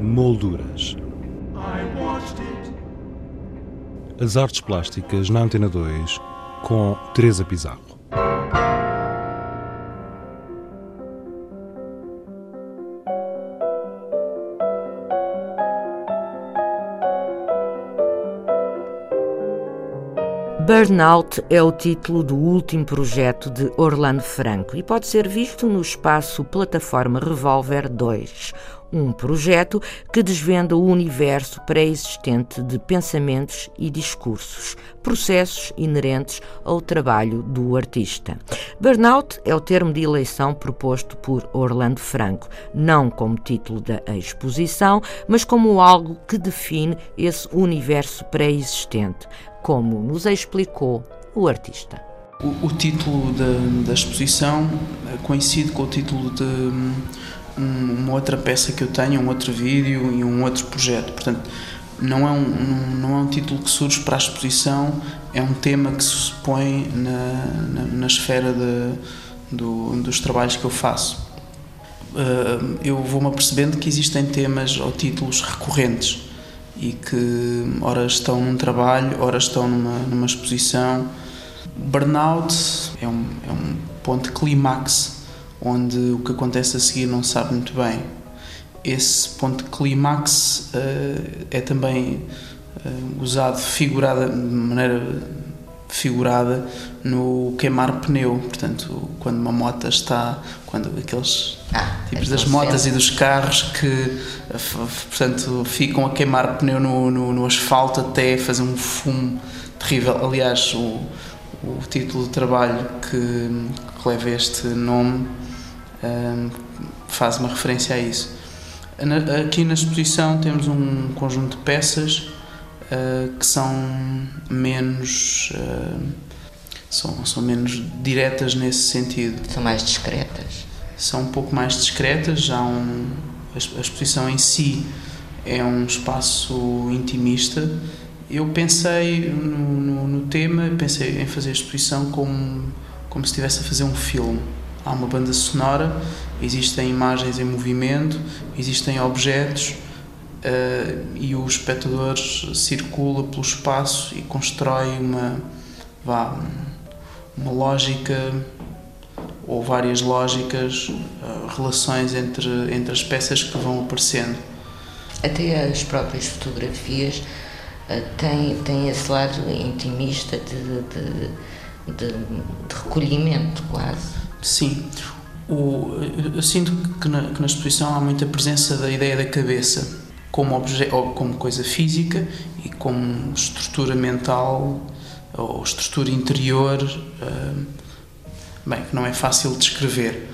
Molduras. As artes plásticas na Antena 2 com Teresa Pizarro. Burnout é o título do último projeto de Orlando Franco e pode ser visto no espaço Plataforma Revolver 2, um projeto que desvenda o universo pré-existente de pensamentos e discursos, processos inerentes ao trabalho do artista. Burnout é o termo de eleição proposto por Orlando Franco, não como título da exposição, mas como algo que define esse universo pré-existente, como nos explicou o artista. O, o título da, da, exposição eh, coincide com o título de um, uma outra peça que eu tenho, um outro vídeo e um outro projeto. Portanto, não é um, não é um título que surge para a exposição, é um tema que se põe na, na, na esfera de, do, dos trabalhos que eu faço. Uh, eu vou-me apercebendo que existem temas ou títulos recorrentes e que ora estão num trabalho, ora estão numa, numa exposição. Burnout é um, é um ponto clímax onde o que acontece a seguir não sabe muito bem. Esse ponto de clímax uh, é também uh, usado figurada, de maneira figurada no queimar pneu, portanto, quando uma moto está, quando aqueles ah, tipos das motas e dos carros que, portanto, ficam a queimar pneu no, no, no, asfalto até fazer um fumo terrível. Aliás, o, o título do trabalho que, que leva este nome um, faz uma referência a isso. Aqui na exposição temos um conjunto de peças uh, que são menos uh, são, são menos diretas nesse sentido. São mais discretas. São um pouco mais discretas, já um, a exposição em si é um espaço intimista. Eu pensei no, no, no tema, pensei em fazer a exposição como, como se estivesse a fazer um filme. Há uma banda sonora, existem imagens em movimento, existem objetos uh, e o espectador circula pelo espaço e constrói uma, vá, uma lógica ou várias lógicas, uh, relações entre, entre as peças que vão aparecendo. Até as próprias fotografias uh, têm, têm esse lado intimista de, de, de, de recolhimento, quase. Sim. O, eu sinto que na, que na exposição há muita presença da ideia da cabeça como, objeto, como coisa física e como estrutura mental ou estrutura interior, uh, bem, que não é fácil de descrever,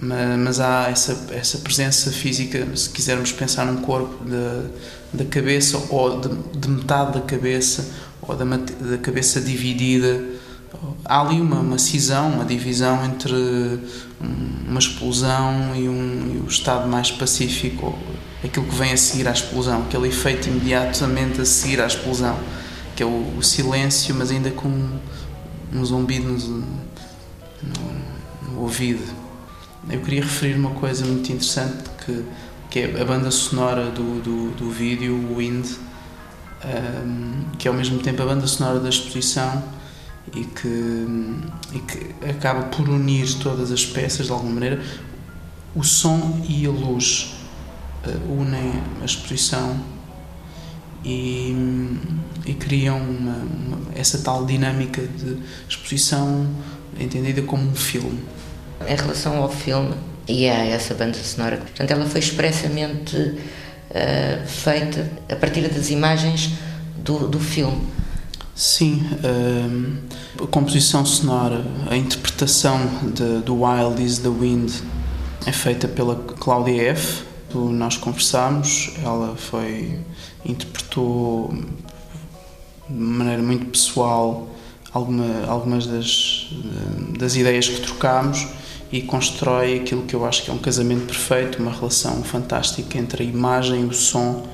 mas, mas, há essa, essa presença física, se quisermos pensar num corpo da, da cabeça ou de, de, metade da cabeça ou da, da cabeça dividida, há ali uma, uma cisão, uma divisão entre uma explosão e, um, e o estado mais pacífico aquilo que vem a seguir à explosão, aquele efeito imediatamente a seguir à explosão, que é o, o silêncio, mas ainda com um, um zumbido no, no, no, ouvido. Eu queria referir uma coisa muito interessante que, que é a banda sonora do, do, do vídeo, o Wind, um, que é ao mesmo tempo a banda sonora da exposição e que, e que acaba por unir todas as peças de alguma maneira, o som e a luz uh, unem a exposição e, e criam uma, uma, essa tal dinâmica de exposição entendida como um filme. Em relação ao filme e a essa banda sonora, portanto, ela foi expressamente uh, feita a partir das imagens do, do filme. Sim, uh, a composição sonora, a interpretação de, do Wild is the Wind é feita pela Claudia F nós conversámos, ela foi interpretou de maneira muito pessoal alguma, algumas das, das ideias que trocámos e constrói aquilo que eu acho que é um casamento perfeito, uma relação fantástica entre a imagem e o som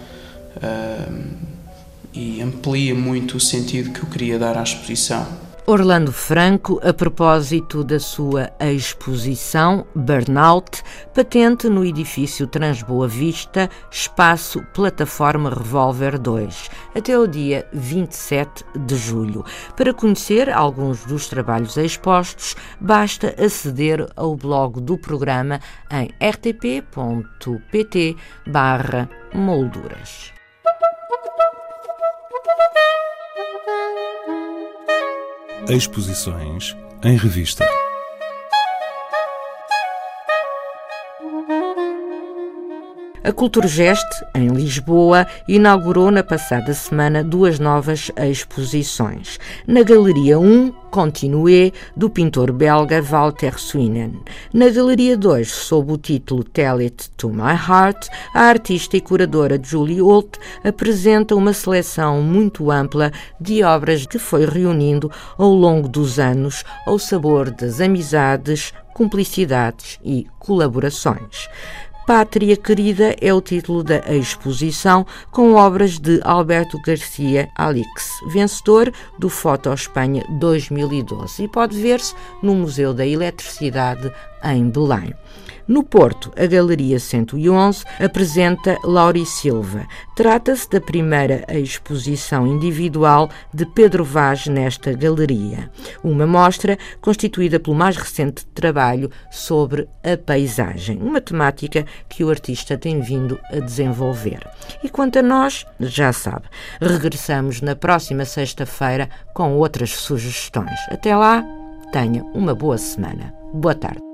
uh, e amplia muito o sentido que eu queria dar à exposição. Orlando Franco, a propósito da sua exposição Burnout, patente no edifício Transboa Vista, espaço Plataforma Revolver 2, até o dia 27 de julho. Para conhecer alguns dos trabalhos expostos, basta aceder ao blog do programa em rtp.pt/molduras. Exposições em revista. A Culturgest, em Lisboa, inaugurou na passada semana duas novas exposições. Na Galeria 1, Continue, do pintor belga Walter Swinen. Na Galeria 2, sob o título Tell It to My Heart, a artista e curadora Julie Holt apresenta uma seleção muito ampla de obras que foi reunindo ao longo dos anos ao sabor das amizades, cumplicidades e colaborações. Pátria Querida é o título da exposição, com obras de Alberto Garcia Alix, vencedor do Foto Espanha 2012, e pode ver-se no Museu da Eletricidade em Belém. No Porto, a Galeria 111 apresenta Lauri Silva. Trata-se da primeira exposição individual de Pedro Vaz nesta galeria. Uma mostra constituída pelo mais recente trabalho sobre a paisagem, uma temática que o artista tem vindo a desenvolver. E quanto a nós, já sabe, regressamos na próxima sexta-feira com outras sugestões. Até lá, tenha uma boa semana. Boa tarde.